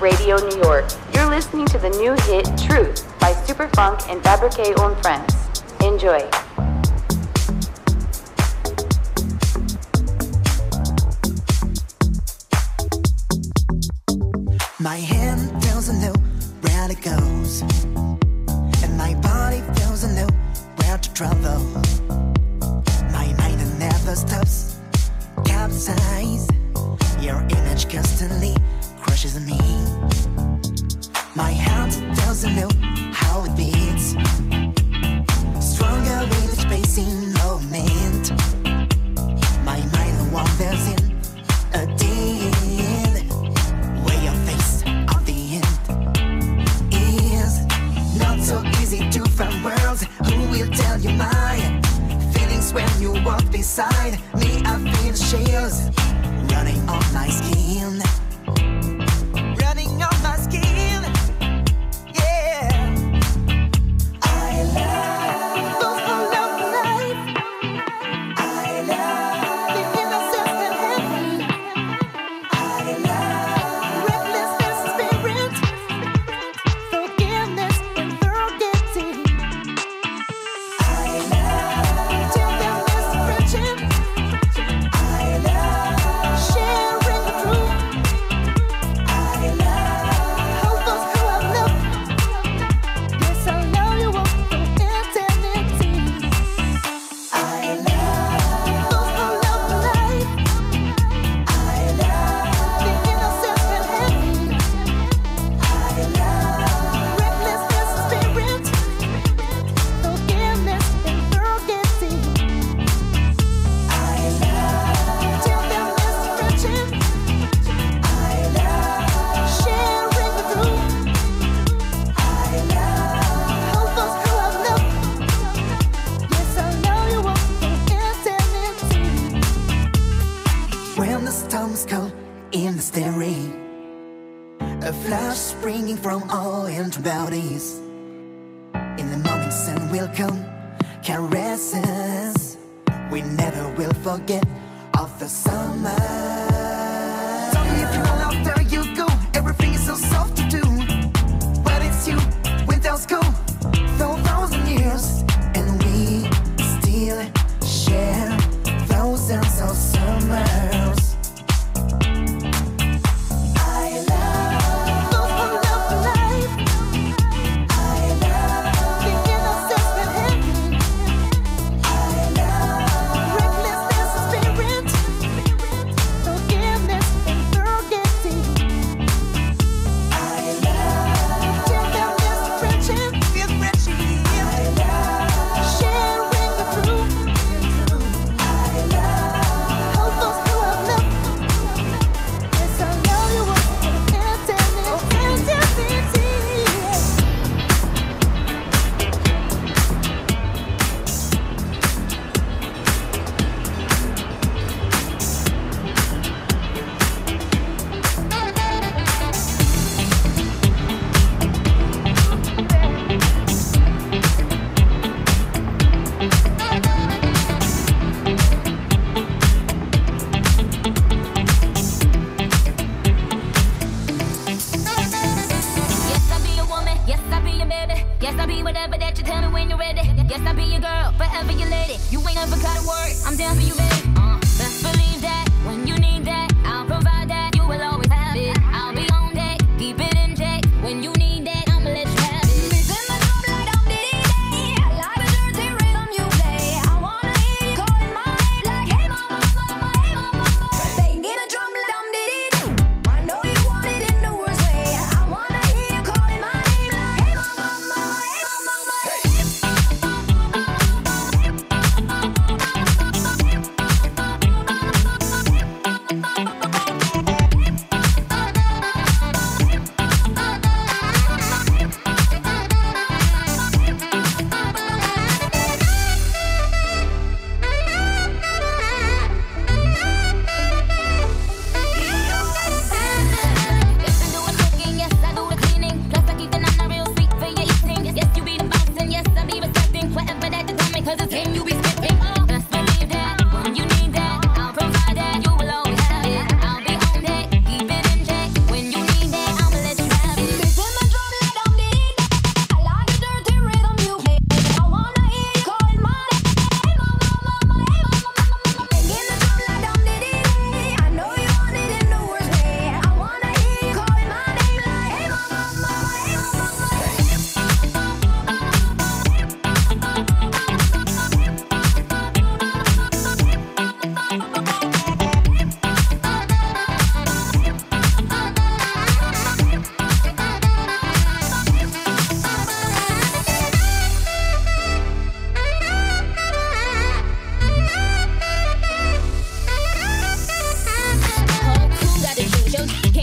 Radio New York. You're listening to the new hit Truth by Superfunk and Fabrique on friends. Enjoy.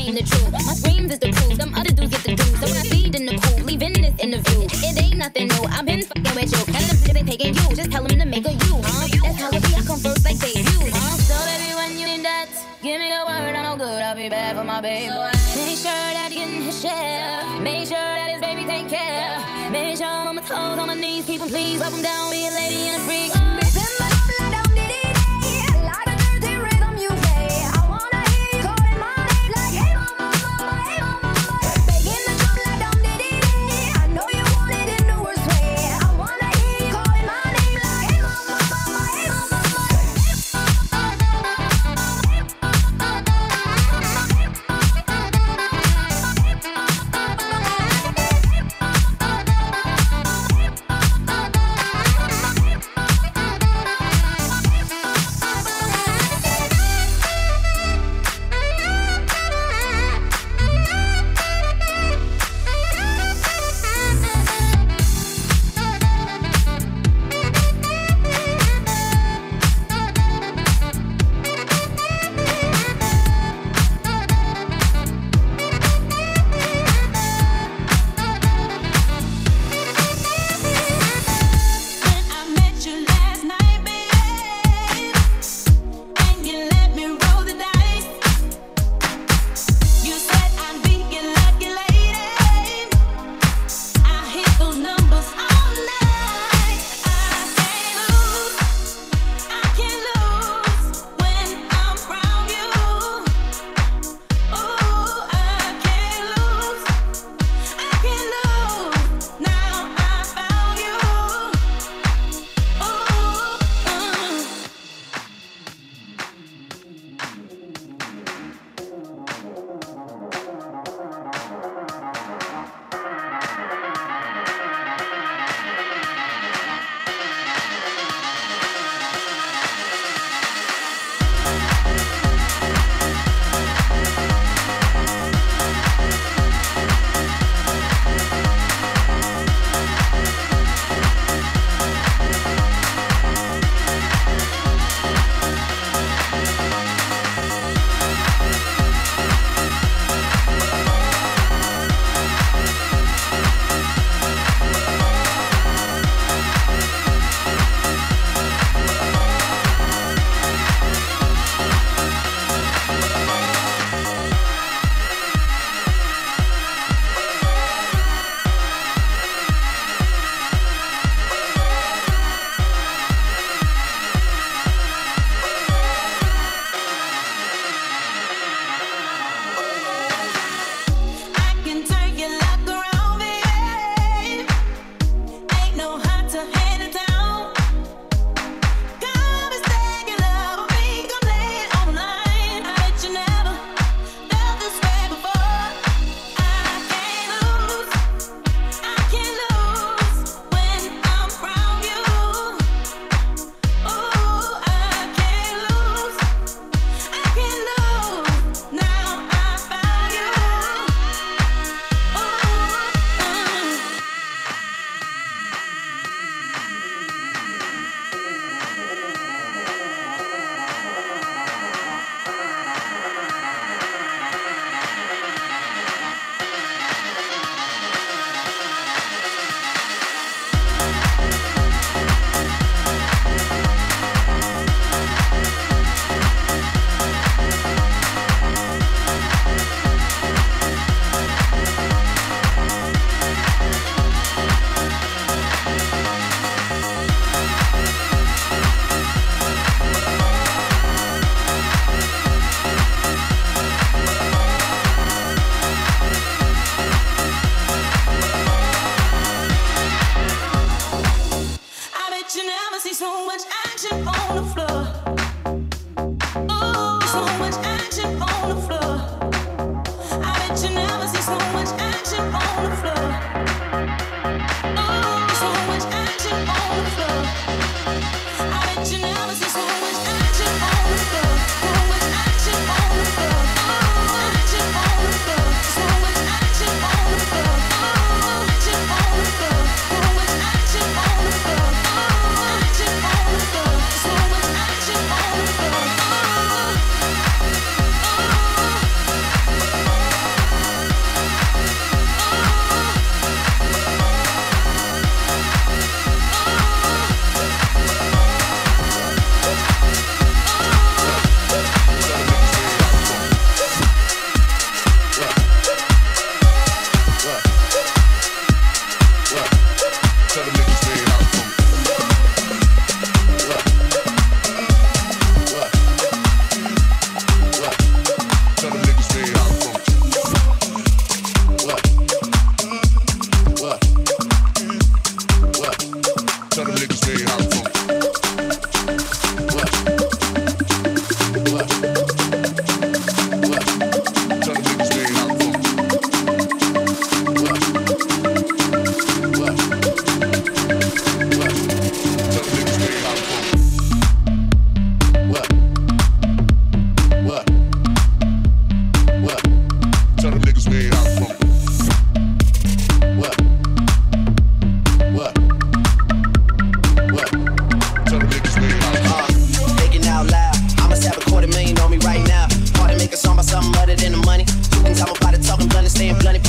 ain't the truth. My screams is the proof. Some other dudes get the dudes. So I feed in the pool, leaving this interview. It ain't nothing new. I've been fucking with you. And the bitch ain't taking you. Just tell them to make a you. Huh? That's how it be. I come first like they you, Huh? So baby, when you need that, give me the word. I know good. I'll be bad for my baby. So make sure that he getting his share. Make sure that his baby take care. Make sure I'm on my toes, on my knees, keep him pleased. Rub him down, be a lady and a freak.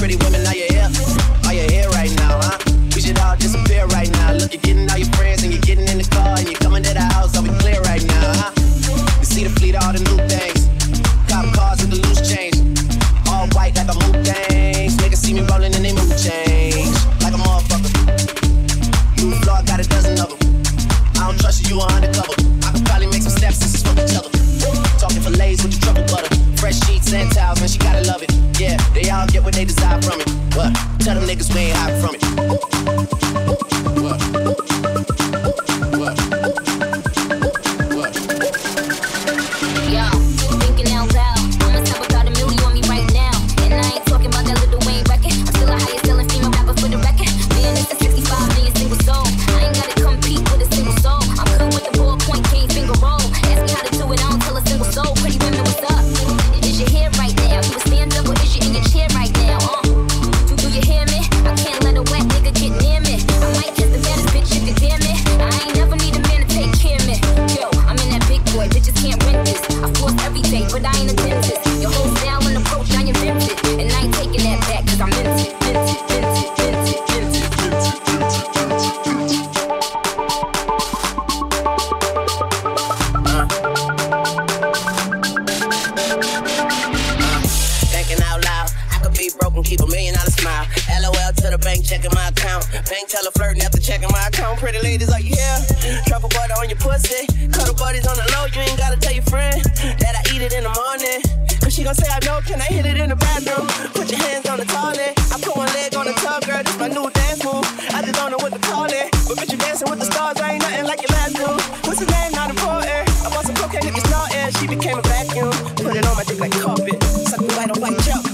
pretty women flirting after checking my account. Pretty ladies, are you here? Trouble butter on your pussy. Cuddle buddies on the low. You ain't gotta tell your friend that I eat it in the morning. Cause she gon' say I know. Can I hit it in the bathroom? Put your hands on the toilet. I put one leg on the tub, girl. This my new dance move. I just don't know what to call it. But bitch, you dancing with the stars. I ain't nothing like your last move. What's his name? Not important. I bought some cocaine, niggas not air. She became a vacuum. Put it on my dick like carpet. Suck me right on white chalk.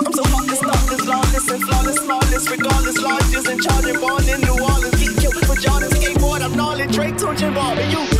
I'm so heartless, thoughtless, lawless, and flawless, flawless, regardless, largest and charging, born in watching Barbie. You.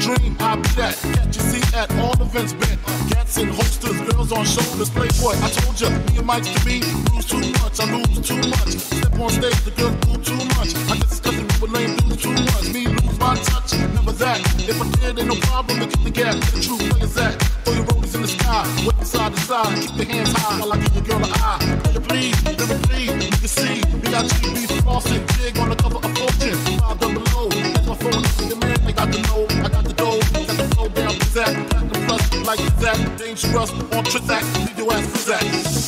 dream. I that. Your seat at all events bent. Gats and holsters, girls on shoulders. play Playboy, I told ya, me and Mike's to be. Lose too much, I lose too much. Step on stage, the girls do too much. I guess it's cause the with lame dudes too much. Me lose my touch, never that. If I did, ain't no problem to get the gap. Get the true players at. Throw your rollers in the sky, wave side to side. Keep your hands high while I Dangerous on leave your ass for Zach.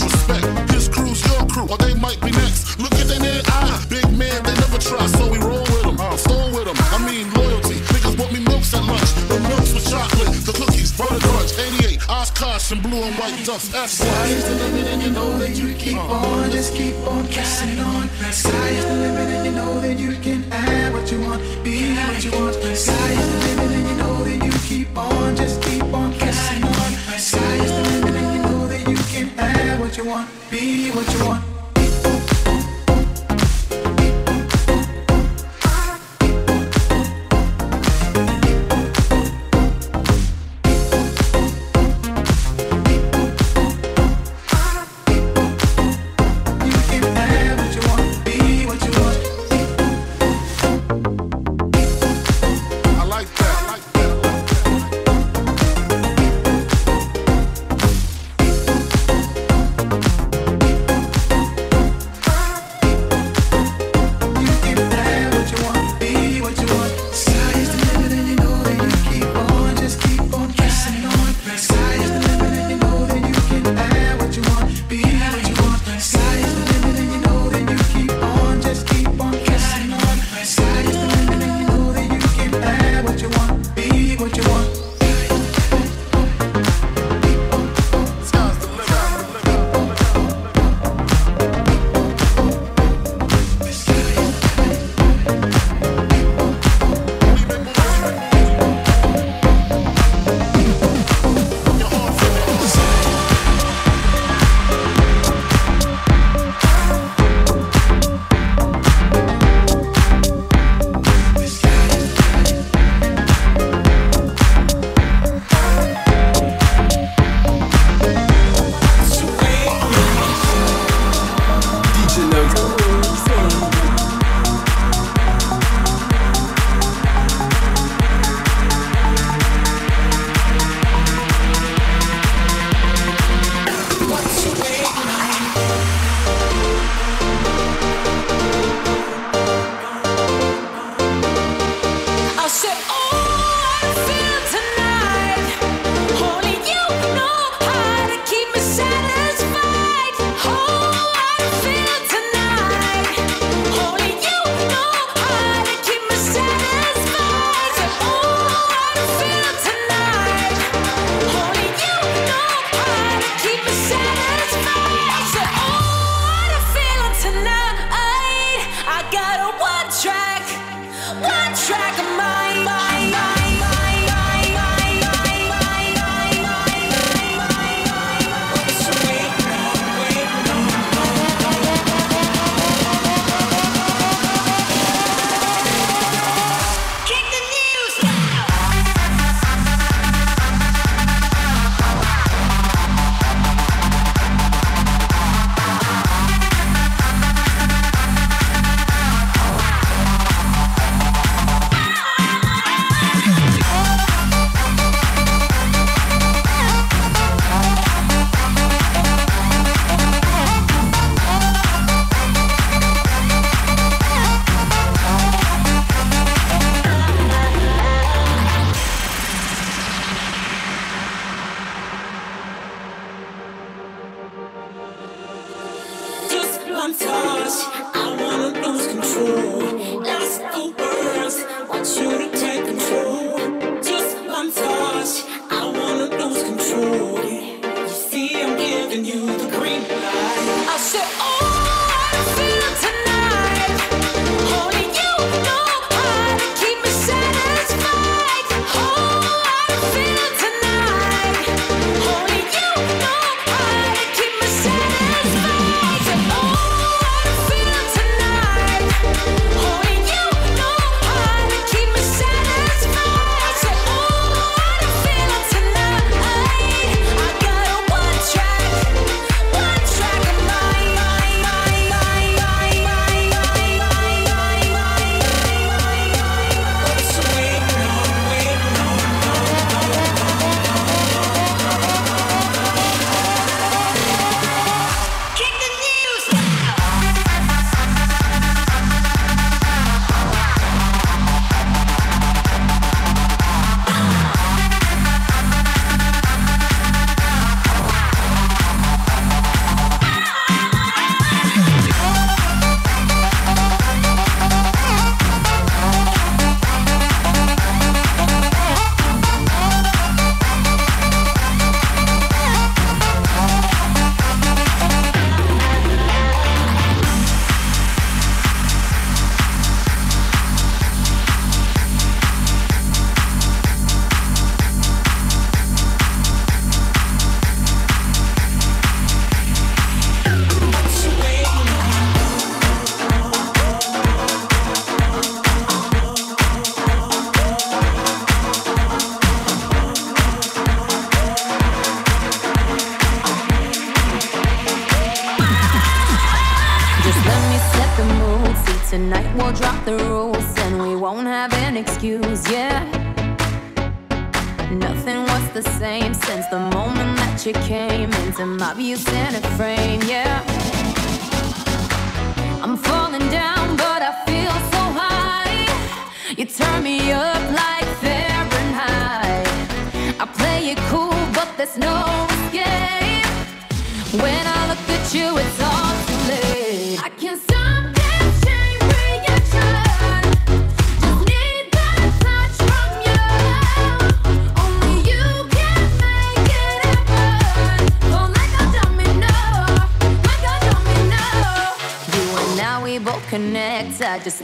respect. Crew's your crew, or they might be next. Look at their man, they never try, so we roll with them. With them. I mean loyalty. Niggas me at lunch. The milks with chocolate, the cookies, 88, blue and white. That's Sky is the limit, and you know that you keep uh-huh. on. Just keep on casting on. Sky is the limit, and you know that you can have what you want, be what you want. Sky is the limit, and you know that you keep on. Just keep on casting on. what you want, be what you want.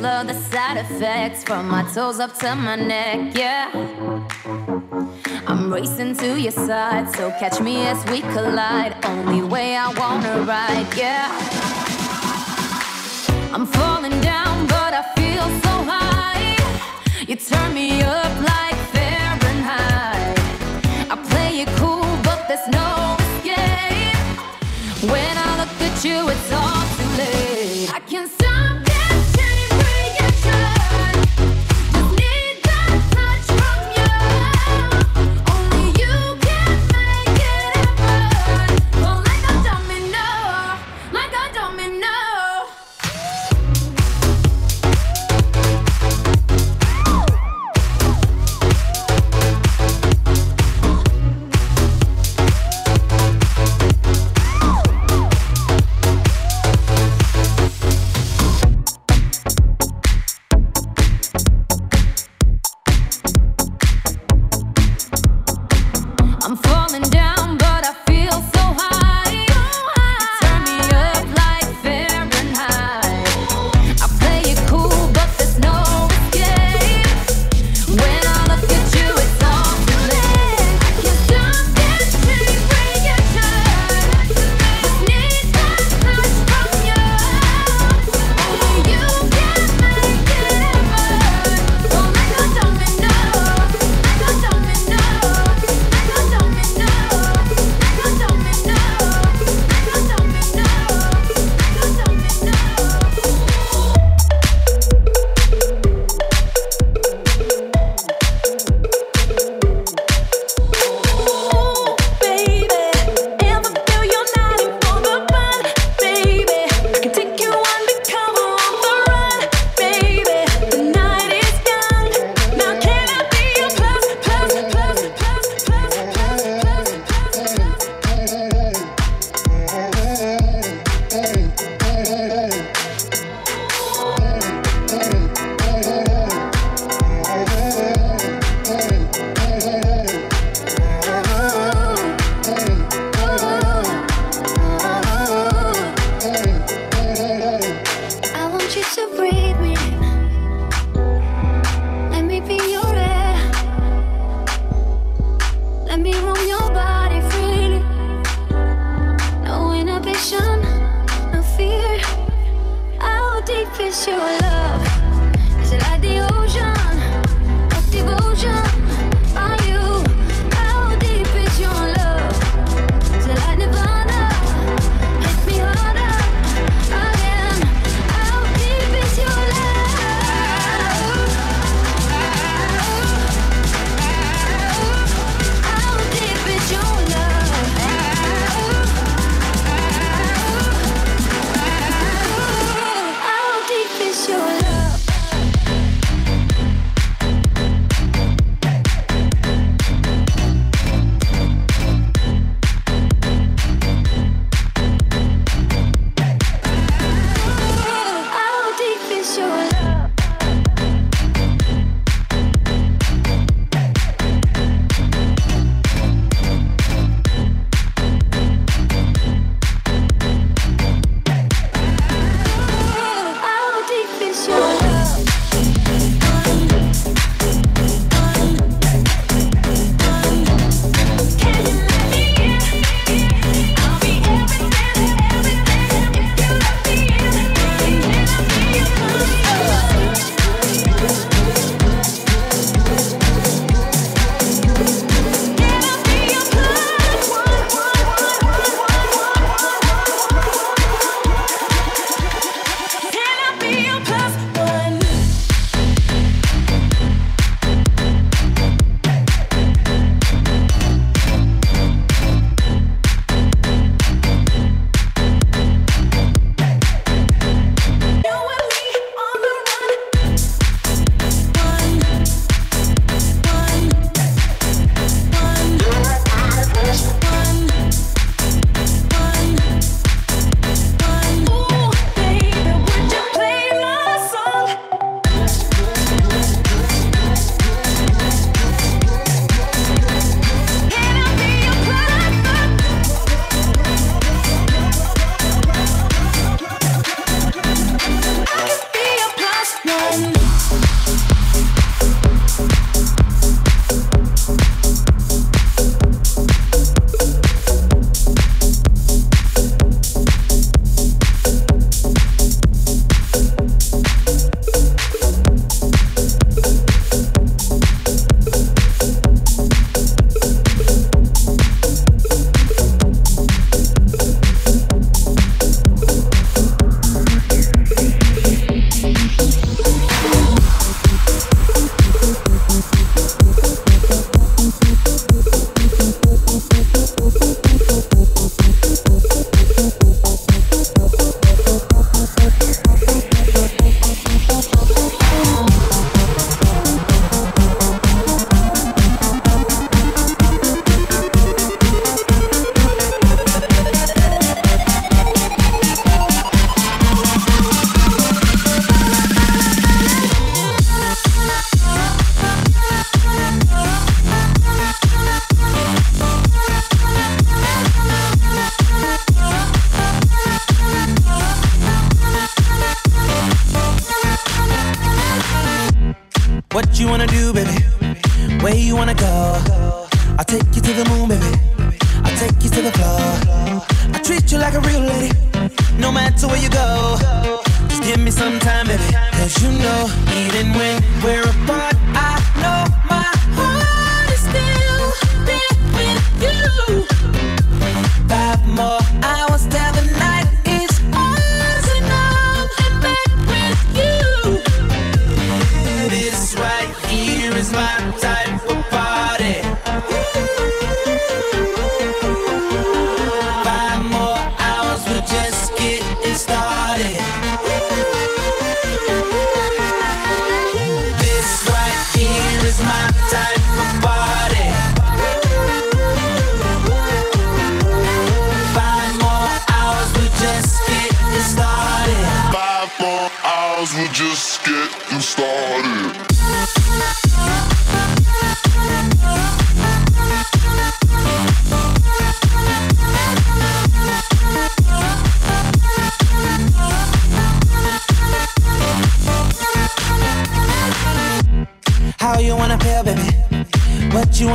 Love the side effects from my toes up to my neck, yeah. I'm racing to your side, so catch me as we collide. Only way I wanna ride, yeah. I'm falling down, but I feel so high. You turn me up like Fahrenheit. I play it cool, but there's no escape. When I look at you, it's all too late. I can't stop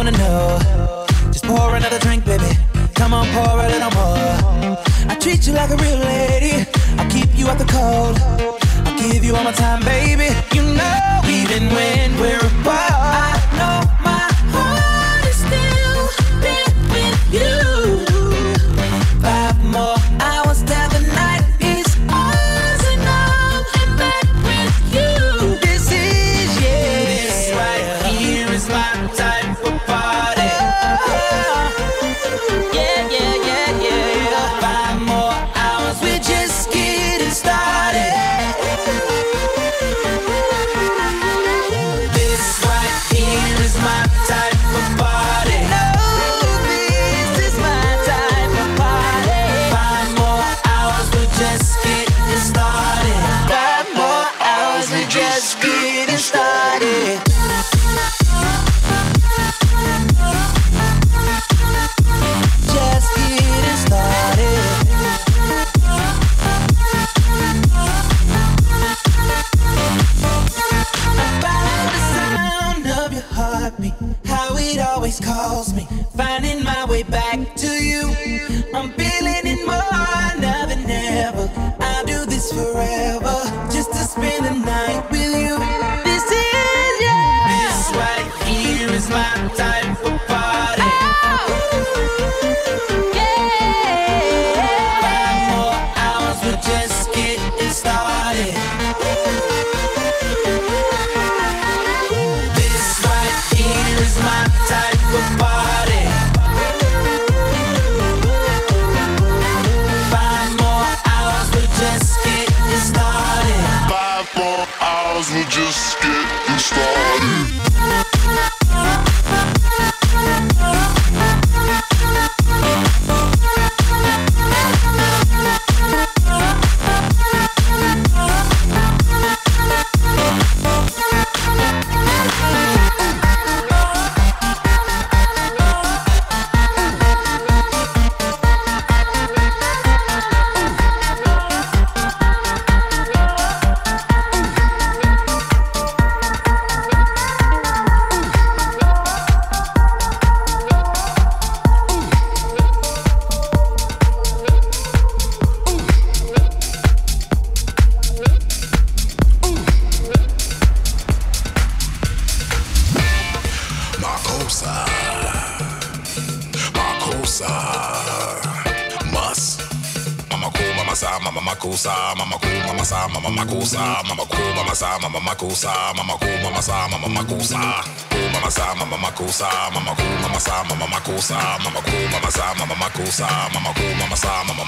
wanna know. Just pour another drink, baby. Come on, pour a little more. I treat you like a real lady. I keep you out the cold. I give you all my time, baby. You know, even when we're apart, I know my mama cool, mama sa, mama mama cool, mama sa, mama mama cool, mama sa, mama.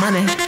Money.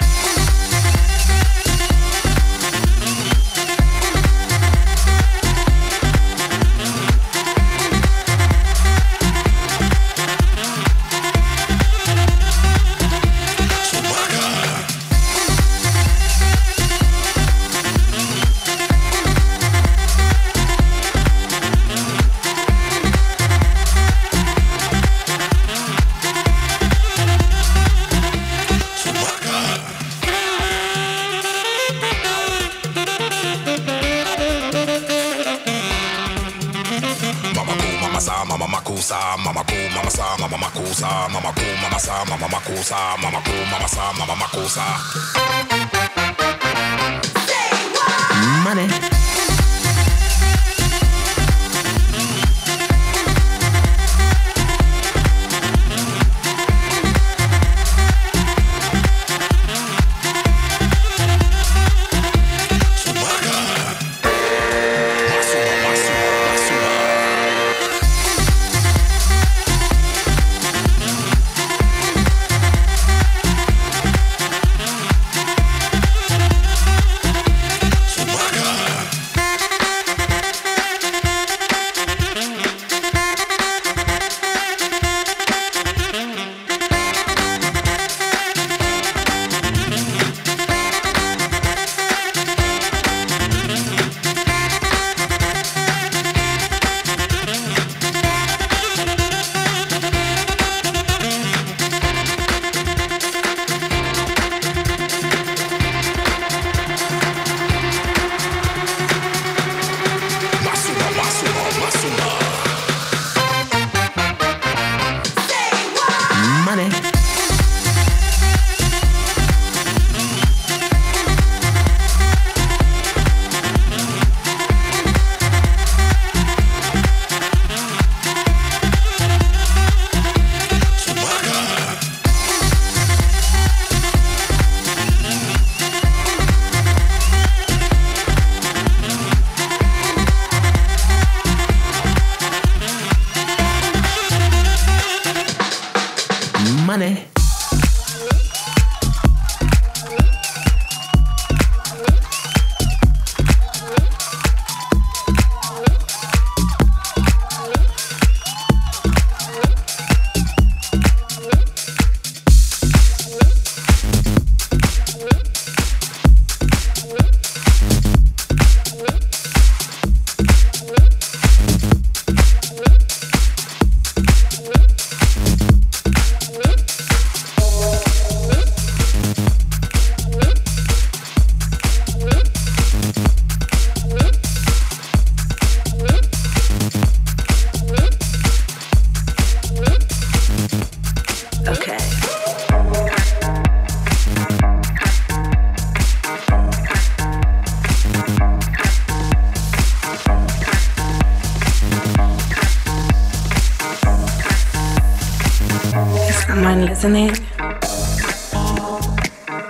listening,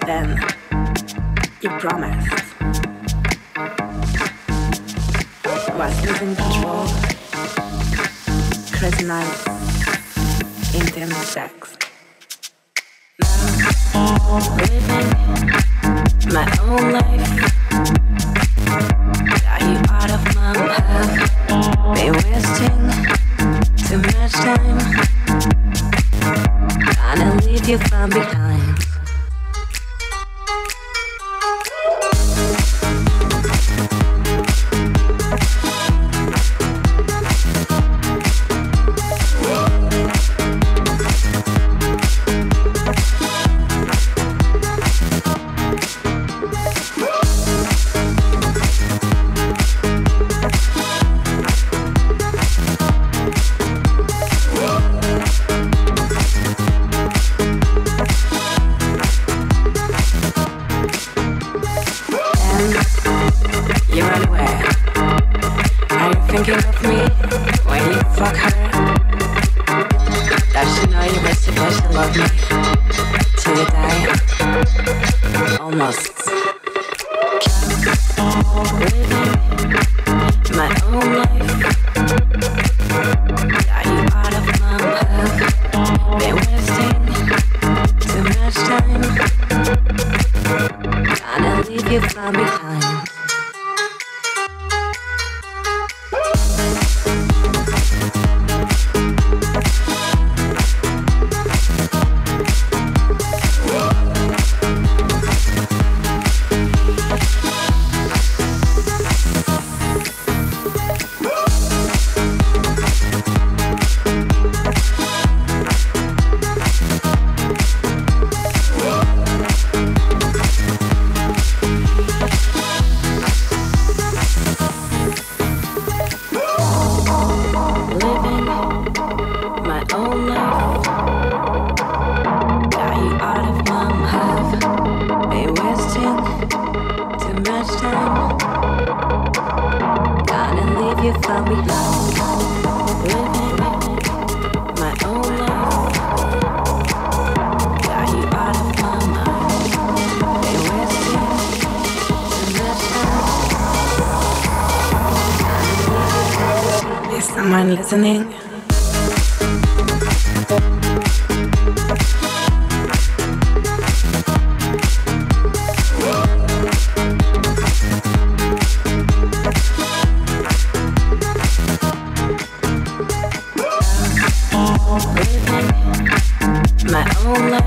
then you promise. Was losing control, crazy nights, intense sex. Now, die? Almost.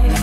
Life.